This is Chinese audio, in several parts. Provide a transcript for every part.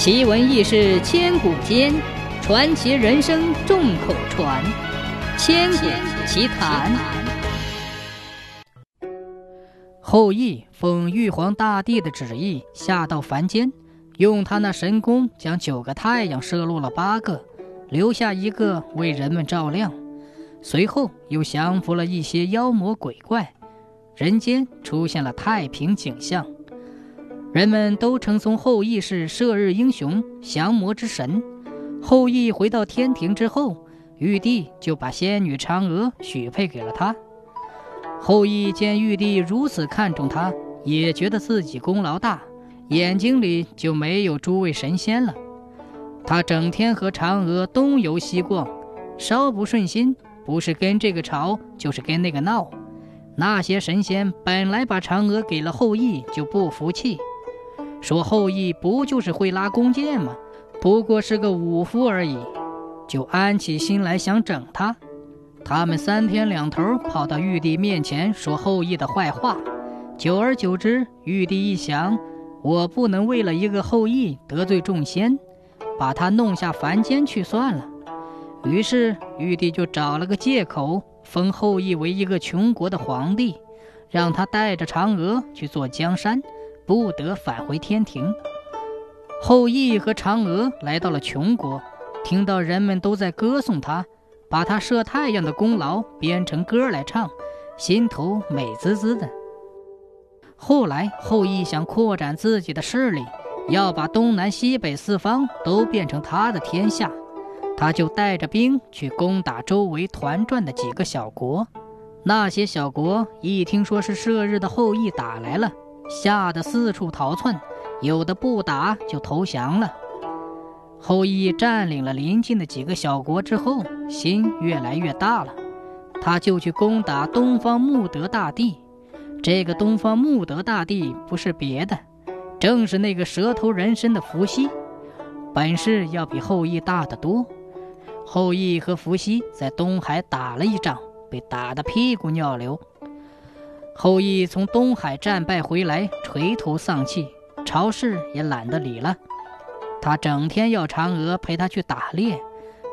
奇闻异事千古间，传奇人生众口传。千古奇谈。后羿奉玉皇大帝的旨意下到凡间，用他那神功将九个太阳射落了八个，留下一个为人们照亮。随后又降服了一些妖魔鬼怪，人间出现了太平景象。人们都称颂后羿是射日英雄、降魔之神。后羿回到天庭之后，玉帝就把仙女嫦娥许配给了他。后羿见玉帝如此看重他，也觉得自己功劳大，眼睛里就没有诸位神仙了。他整天和嫦娥东游西逛，稍不顺心，不是跟这个吵，就是跟那个闹。那些神仙本来把嫦娥给了后羿，就不服气。说后羿不就是会拉弓箭吗？不过是个武夫而已，就安起心来想整他。他们三天两头跑到玉帝面前说后羿的坏话。久而久之，玉帝一想，我不能为了一个后羿得罪众仙，把他弄下凡间去算了。于是玉帝就找了个借口，封后羿为一个穷国的皇帝，让他带着嫦娥去做江山。不得返回天庭。后羿和嫦娥来到了穷国，听到人们都在歌颂他，把他射太阳的功劳编成歌来唱，心头美滋滋的。后来后羿想扩展自己的势力，要把东南西北四方都变成他的天下，他就带着兵去攻打周围团转的几个小国。那些小国一听说是射日的后羿打来了。吓得四处逃窜，有的不打就投降了。后羿占领了邻近的几个小国之后，心越来越大了，他就去攻打东方穆德大帝。这个东方穆德大帝不是别的，正是那个蛇头人身的伏羲，本事要比后羿大得多。后羿和伏羲在东海打了一仗，被打得屁股尿流。后羿从东海战败回来，垂头丧气，朝事也懒得理了。他整天要嫦娥陪他去打猎，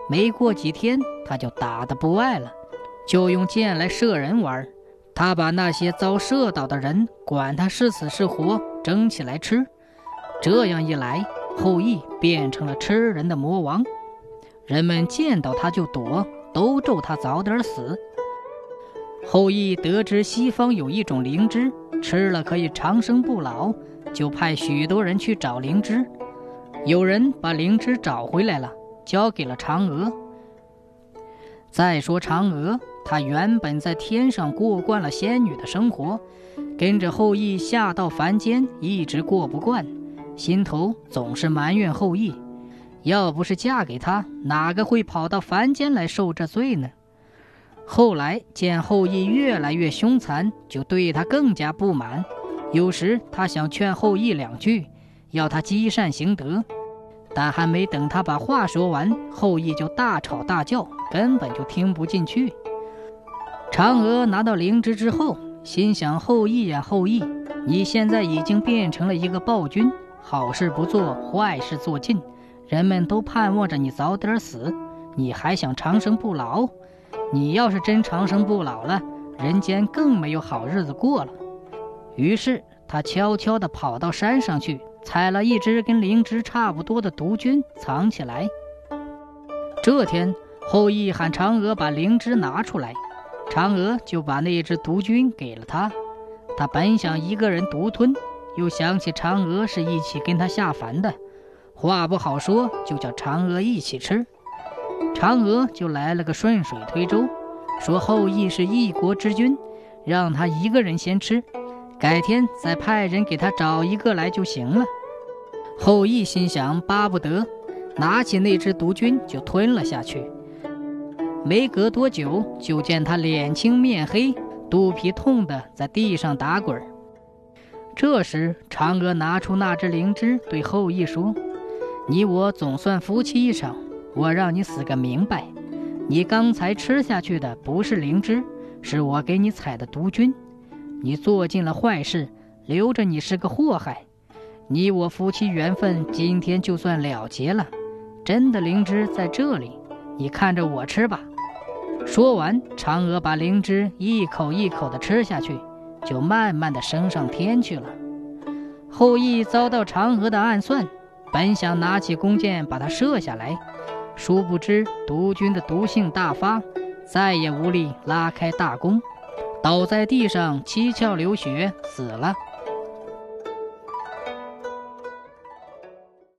没过几天他就打得不爱了，就用箭来射人玩。他把那些遭射倒的人，管他是死是活，蒸起来吃。这样一来，后羿变成了吃人的魔王，人们见到他就躲，都咒他早点死。后羿得知西方有一种灵芝，吃了可以长生不老，就派许多人去找灵芝。有人把灵芝找回来了，交给了嫦娥。再说嫦娥，她原本在天上过惯了仙女的生活，跟着后羿下到凡间，一直过不惯，心头总是埋怨后羿。要不是嫁给他，哪个会跑到凡间来受这罪呢？后来见后羿越来越凶残，就对他更加不满。有时他想劝后羿两句，要他积善行德，但还没等他把话说完，后羿就大吵大叫，根本就听不进去。嫦娥拿到灵芝之后，心想：后羿呀，后羿，你现在已经变成了一个暴君，好事不做，坏事做尽，人们都盼望着你早点死，你还想长生不老？你要是真长生不老了，人间更没有好日子过了。于是他悄悄地跑到山上去，采了一只跟灵芝差不多的毒菌，藏起来。这天，后羿喊嫦娥把灵芝拿出来，嫦娥就把那只毒菌给了他。他本想一个人独吞，又想起嫦娥是一起跟他下凡的，话不好说，就叫嫦娥一起吃。嫦娥就来了个顺水推舟，说后羿是一国之君，让他一个人先吃，改天再派人给他找一个来就行了。后羿心想巴不得，拿起那只毒菌就吞了下去。没隔多久，就见他脸青面黑，肚皮痛的在地上打滚。这时，嫦娥拿出那只灵芝，对后羿说：“你我总算夫妻一场。”我让你死个明白！你刚才吃下去的不是灵芝，是我给你采的毒菌。你做尽了坏事，留着你是个祸害。你我夫妻缘分今天就算了结了。真的灵芝在这里，你看着我吃吧。”说完，嫦娥把灵芝一口一口地吃下去，就慢慢地升上天去了。后羿遭到嫦娥的暗算，本想拿起弓箭把它射下来，殊不知毒菌的毒性大发，再也无力拉开大弓，倒在地上七窍流血死了。